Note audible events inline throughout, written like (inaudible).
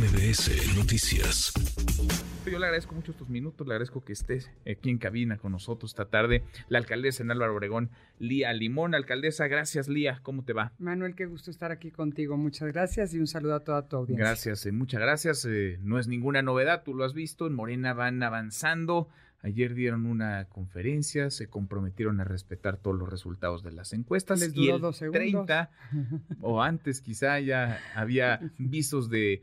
MBS Noticias. Yo le agradezco mucho estos minutos, le agradezco que estés aquí en cabina con nosotros esta tarde. La alcaldesa en Álvaro Obregón, Lía Limón. Alcaldesa, gracias Lía, ¿cómo te va? Manuel, qué gusto estar aquí contigo. Muchas gracias y un saludo a toda tu audiencia. Gracias, eh, muchas gracias. Eh, no es ninguna novedad, tú lo has visto, en Morena van avanzando Ayer dieron una conferencia, se comprometieron a respetar todos los resultados de las encuestas. Les duró dos segundos. 30 (laughs) o antes quizá ya había visos de,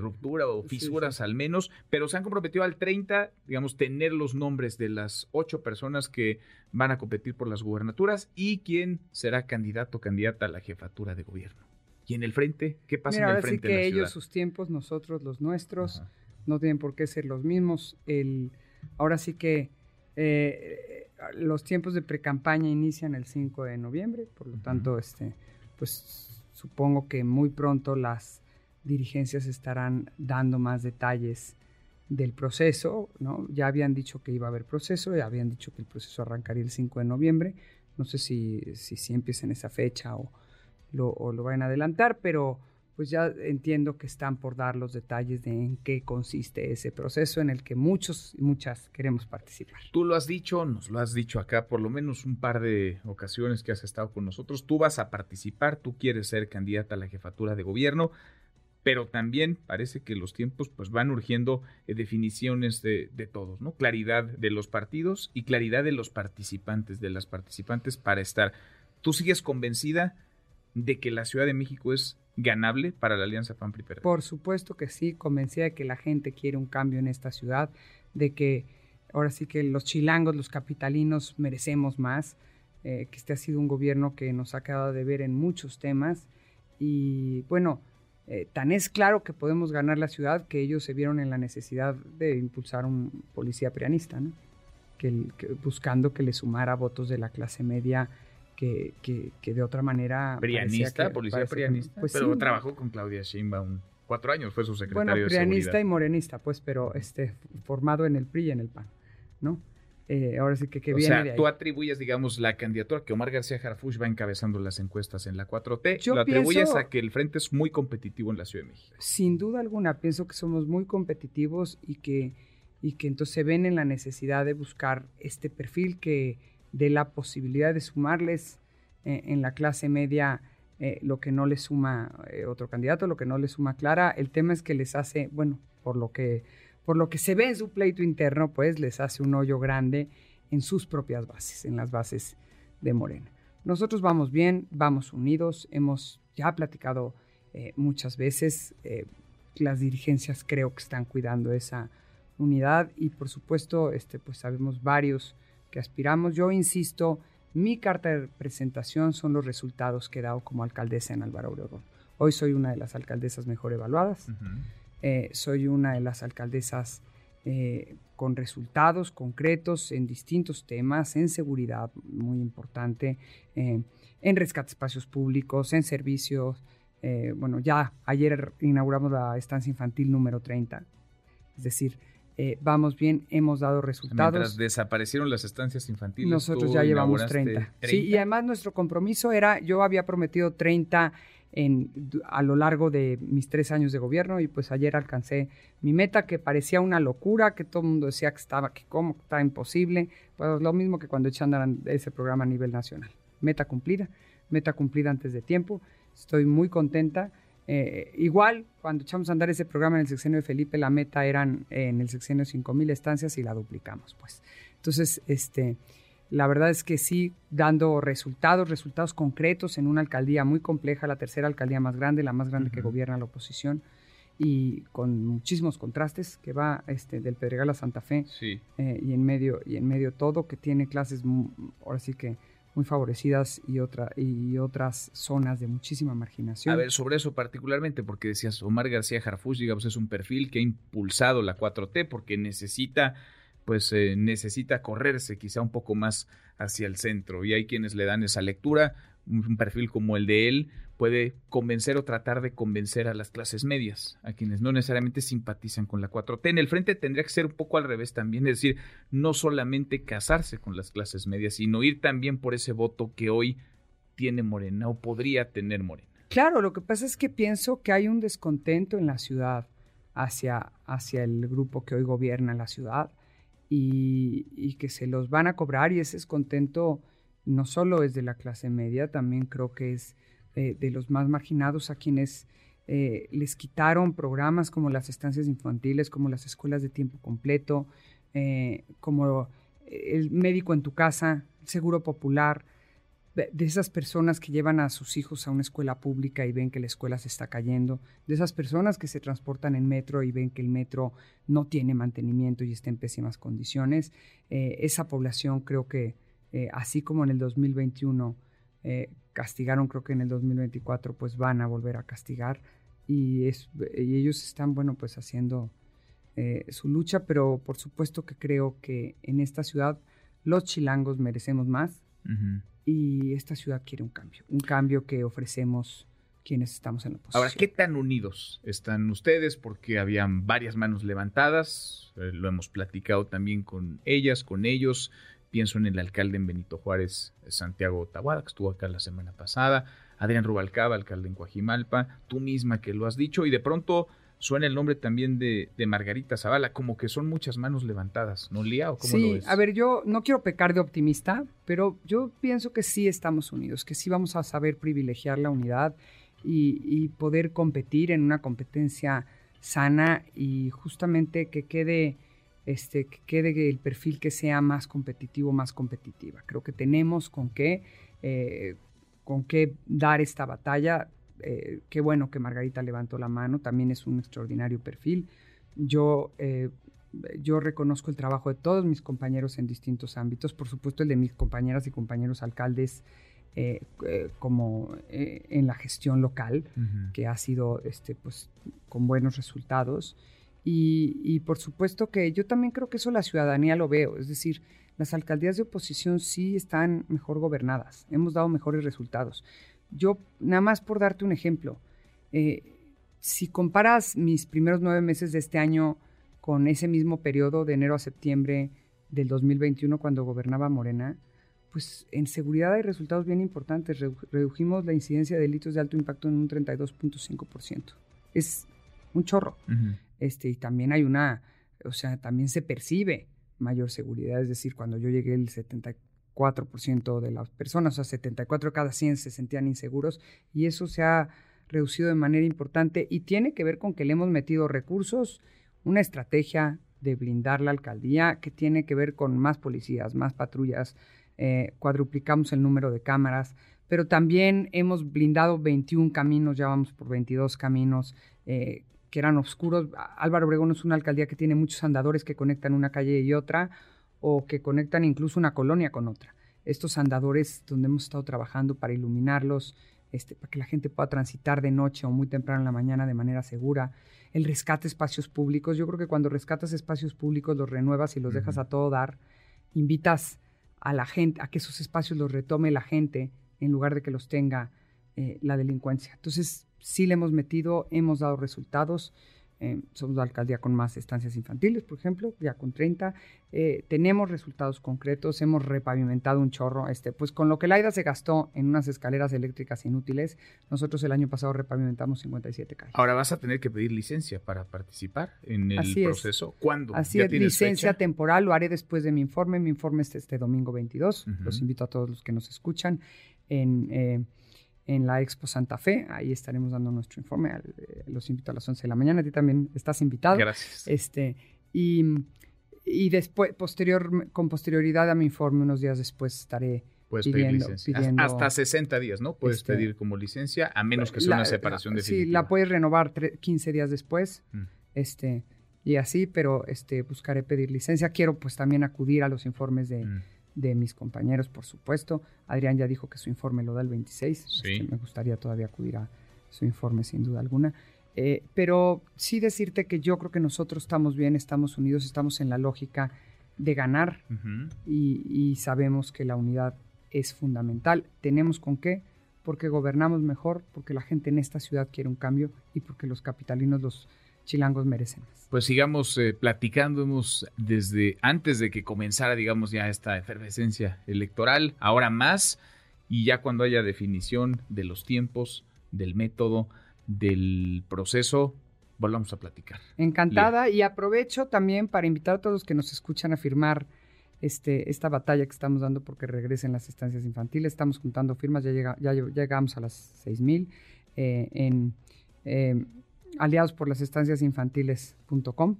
ruptura o fisuras al menos, pero se han comprometido al 30, digamos, tener los nombres de las ocho personas que van a competir por las gubernaturas y quién será candidato o candidata a la jefatura de gobierno. Y en el frente, ¿qué pasa en el frente? Sí que ellos sus tiempos, nosotros los nuestros, no tienen por qué ser los mismos. El Ahora sí que eh, los tiempos de pre-campaña inician el 5 de noviembre, por lo tanto, este, pues supongo que muy pronto las dirigencias estarán dando más detalles del proceso, ¿no? Ya habían dicho que iba a haber proceso, ya habían dicho que el proceso arrancaría el 5 de noviembre, no sé si, si, si empieza en esa fecha o lo, o lo van a adelantar, pero pues ya entiendo que están por dar los detalles de en qué consiste ese proceso en el que muchos y muchas queremos participar. Tú lo has dicho, nos lo has dicho acá por lo menos un par de ocasiones que has estado con nosotros. Tú vas a participar, tú quieres ser candidata a la jefatura de gobierno, pero también parece que los tiempos pues van urgiendo eh, definiciones de, de todos, ¿no? Claridad de los partidos y claridad de los participantes, de las participantes para estar. ¿Tú sigues convencida de que la Ciudad de México es ganable para la Alianza PAN PRI Por supuesto que sí, convencida de que la gente quiere un cambio en esta ciudad, de que ahora sí que los chilangos, los capitalinos merecemos más, eh, que este ha sido un gobierno que nos ha quedado de ver en muchos temas y bueno, eh, tan es claro que podemos ganar la ciudad que ellos se vieron en la necesidad de impulsar un policía prianista, ¿no? que buscando que le sumara votos de la clase media que, que, de otra manera... Prianista, policía prianista, pues pero trabajó con Claudia Sheinbaum cuatro años, fue su secretario bueno, prianista y morenista, pues, pero este, formado en el PRI y en el PAN, ¿no? Eh, ahora sí que, que o viene sea, tú atribuyes, digamos, la candidatura que Omar García Harfuch va encabezando las encuestas en la 4T, Yo lo atribuyes a que el frente es muy competitivo en la Ciudad de México. Sin duda alguna, pienso que somos muy competitivos y que, y que entonces se ven en la necesidad de buscar este perfil que de la posibilidad de sumarles eh, en la clase media eh, lo que no le suma eh, otro candidato, lo que no le suma Clara. El tema es que les hace, bueno, por lo que, por lo que se ve en su pleito interno, pues les hace un hoyo grande en sus propias bases, en las bases de Morena. Nosotros vamos bien, vamos unidos, hemos ya platicado muchas veces, las dirigencias creo que están cuidando esa unidad y por supuesto, este, pues sabemos varios que aspiramos. Yo insisto, mi carta de presentación son los resultados que he dado como alcaldesa en Álvaro Obregón. Hoy soy una de las alcaldesas mejor evaluadas, eh, soy una de las alcaldesas eh, con resultados concretos en distintos temas, en seguridad, muy importante, eh, en rescate de espacios públicos, en servicios. bueno, ya ayer inauguramos la estancia infantil número 30, es decir, eh, vamos bien, hemos dado resultados. Mientras desaparecieron las estancias infantiles. Nosotros ya llevamos 30. Sí, y además nuestro compromiso era, yo había prometido 30 en, a lo largo de mis tres años de gobierno y pues ayer alcancé mi meta que parecía una locura, que todo el mundo decía que estaba, que cómo, está imposible. Pues lo mismo que cuando echan ese programa a nivel nacional. Meta cumplida, meta cumplida antes de tiempo. Estoy muy contenta. Eh, igual, cuando echamos a andar ese programa en el sexenio de Felipe, la meta eran en el sexenio 5.000 estancias y la duplicamos, pues. Entonces, este, la verdad es que sí, dando resultados, resultados concretos en una alcaldía muy compleja, la tercera alcaldía más grande, la más grande que gobierna la oposición, y con muchísimos contrastes, que va este, del Pedregal a Santa Fe, sí. Eh, y en medio, y en medio todo, que tiene clases, ahora sí que muy favorecidas y, otra, y otras zonas de muchísima marginación. A ver, sobre eso particularmente, porque decías, Omar García Jarfus, digamos, es un perfil que ha impulsado la 4T porque necesita, pues eh, necesita correrse quizá un poco más hacia el centro y hay quienes le dan esa lectura, un perfil como el de él puede convencer o tratar de convencer a las clases medias, a quienes no necesariamente simpatizan con la 4T. En el frente tendría que ser un poco al revés también, es decir, no solamente casarse con las clases medias, sino ir también por ese voto que hoy tiene Morena o podría tener Morena. Claro, lo que pasa es que pienso que hay un descontento en la ciudad hacia, hacia el grupo que hoy gobierna la ciudad y, que se los van a cobrar y ese descontento no solo es de la clase media, también creo que es eh, de los más marginados a quienes eh, les quitaron programas como las estancias infantiles, como las escuelas de tiempo completo, eh, como el médico en tu casa, el seguro popular, de esas personas que llevan a sus hijos a una escuela pública y ven que la escuela se está cayendo, de esas personas que se transportan en metro y ven que el metro no tiene mantenimiento y está en pésimas condiciones, esa población creo que, así como en el 2021, castigaron, creo que en el 2024 pues van a volver a castigar y, es, y ellos están, bueno, pues haciendo eh, su lucha, pero por supuesto que creo que en esta ciudad los chilangos merecemos más y esta ciudad quiere un cambio, un cambio que ofrecemos quienes estamos en la oposición. Ahora, ¿qué tan unidos están ustedes? Porque habían varias manos levantadas, eh, lo hemos platicado también con ellas, con ellos, Pienso en el alcalde en Benito Juárez, Santiago Tahuada, que estuvo acá la semana pasada, Adrián Rubalcaba, alcalde en Coajimalpa, tú misma que lo has dicho, y de pronto suena el nombre también de, Margarita Zavala, como que son muchas manos levantadas, ¿no, Lía? ¿O cómo sí, a ver, yo no quiero pecar de optimista, pero yo pienso que sí estamos unidos, que sí vamos a saber privilegiar la unidad y, y poder competir en una competencia sana y justamente que quede este, que quede el perfil que sea más competitivo, más competitiva. Creo que tenemos con qué, eh, con qué dar esta batalla. Eh, qué bueno que Margarita levantó la mano, también es un extraordinario perfil. Yo, eh, yo reconozco el trabajo de todos mis compañeros en distintos ámbitos, por supuesto el de mis compañeras y compañeros alcaldes como en la gestión local, que ha sido este, pues, con buenos resultados. Y, por supuesto que yo también creo que eso la ciudadanía lo veo, es decir, las alcaldías de oposición sí están mejor gobernadas, hemos dado mejores resultados. Yo, nada más por darte un ejemplo, eh, si comparas mis primeros nueve meses de este año con ese mismo periodo de enero a septiembre del 2021 cuando gobernaba Morena, pues en seguridad hay resultados bien importantes. Redujimos la incidencia de delitos de alto impacto en un 32.5%. Es un chorro. Este, y también hay una, o sea, también se percibe mayor seguridad, es decir, cuando yo llegué el 74% de las personas, o sea, 74 de cada 100 se sentían inseguros y eso se ha reducido de manera importante y tiene que ver con que le hemos metido recursos, una estrategia de blindar la alcaldía que tiene que ver con más policías, más patrullas, eh, cuadruplicamos el número de cámaras, pero también hemos blindado 21 caminos, ya vamos por 22 caminos, eh, que eran oscuros. Álvaro Obregón es una alcaldía que tiene muchos andadores que conectan una calle y otra o que conectan incluso una colonia con otra. Estos andadores donde hemos estado trabajando para iluminarlos, este, para que la gente pueda transitar de noche o muy temprano en la mañana de manera segura. El rescate espacios públicos. Yo creo que cuando rescatas espacios públicos, los renuevas y los dejas a todo dar, invitas a la gente a que esos espacios los retome la gente en lugar de que los tenga eh, la delincuencia. Entonces, sí le hemos metido, hemos dado resultados. Eh, somos la alcaldía con más estancias infantiles, por ejemplo, ya con 30. Eh, tenemos resultados concretos, hemos repavimentado un chorro. Este, pues con lo que la AIDA se gastó en unas escaleras eléctricas inútiles, nosotros el año pasado repavimentamos 57 calles. Ahora vas a tener que pedir licencia para participar en el proceso. ¿Cuándo? Así es, licencia temporal, lo haré después de mi informe. Mi informe es este domingo 22. Los invito a todos los que nos escuchan en... Eh, en la Expo Santa Fe. Ahí estaremos dando nuestro informe. Eh, los invito a las 11 de la mañana. A ti también estás invitado. Gracias. Este, y, y después, posterior, con posterioridad a mi informe, unos días después estaré pidiendo, pidiendo, Hasta 60 días, ¿no? Puedes este, pedir como licencia, a menos que sea una separación definitiva. Sí, la puedes renovar 15 días después. Mm. Este, y así, pero este, buscaré pedir licencia. Quiero pues también acudir a los informes de... Mm de mis compañeros, por supuesto. Adrián ya dijo que su informe lo da el 26. Este, me gustaría todavía acudir a su informe, sin duda alguna. Eh, pero sí decirte que yo creo que nosotros estamos bien, estamos unidos, estamos en la lógica de ganar y, sabemos que la unidad es fundamental. ¿Tenemos con qué? Porque gobernamos mejor, porque la gente en esta ciudad quiere un cambio y porque los capitalinos los chilangos merecen Pues sigamos eh, platicando, hemos desde antes de que comenzara, digamos, ya esta efervescencia electoral, ahora más, y ya cuando haya definición de los tiempos, del método, del proceso, volvamos a platicar. Encantada y aprovecho también para invitar a todos los que nos escuchan a firmar este, esta batalla que estamos dando porque regresen las estancias infantiles. Estamos juntando firmas, ya, llega, ya llegamos a las 6.000 eh, en eh, aliados por las estancias infantiles.com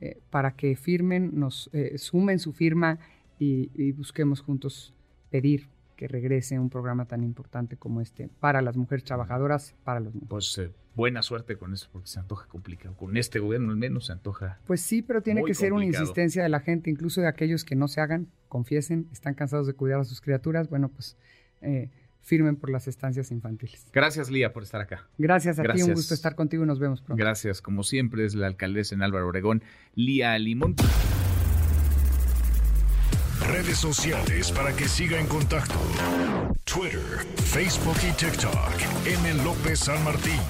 eh, para que firmen, nos eh, sumen su firma y, y busquemos juntos pedir que regrese un programa tan importante como este para las mujeres trabajadoras, para los niños. Pues eh, buena suerte con eso, porque se antoja complicado. Con este gobierno al menos se antoja. Pues sí, pero tiene que ser una insistencia de la gente, incluso de aquellos que no se hagan, confiesen, están cansados de cuidar a sus criaturas. Bueno, pues eh, firmen por las estancias infantiles. Gracias, Lía, por estar acá. Gracias a ti, un gusto estar contigo y nos vemos pronto. Gracias, como siempre, es la alcaldesa en Álvaro Obregón, Lía Limón. Redes sociales para que siga en contacto: Twitter, Facebook y TikTok. M. López San Martín.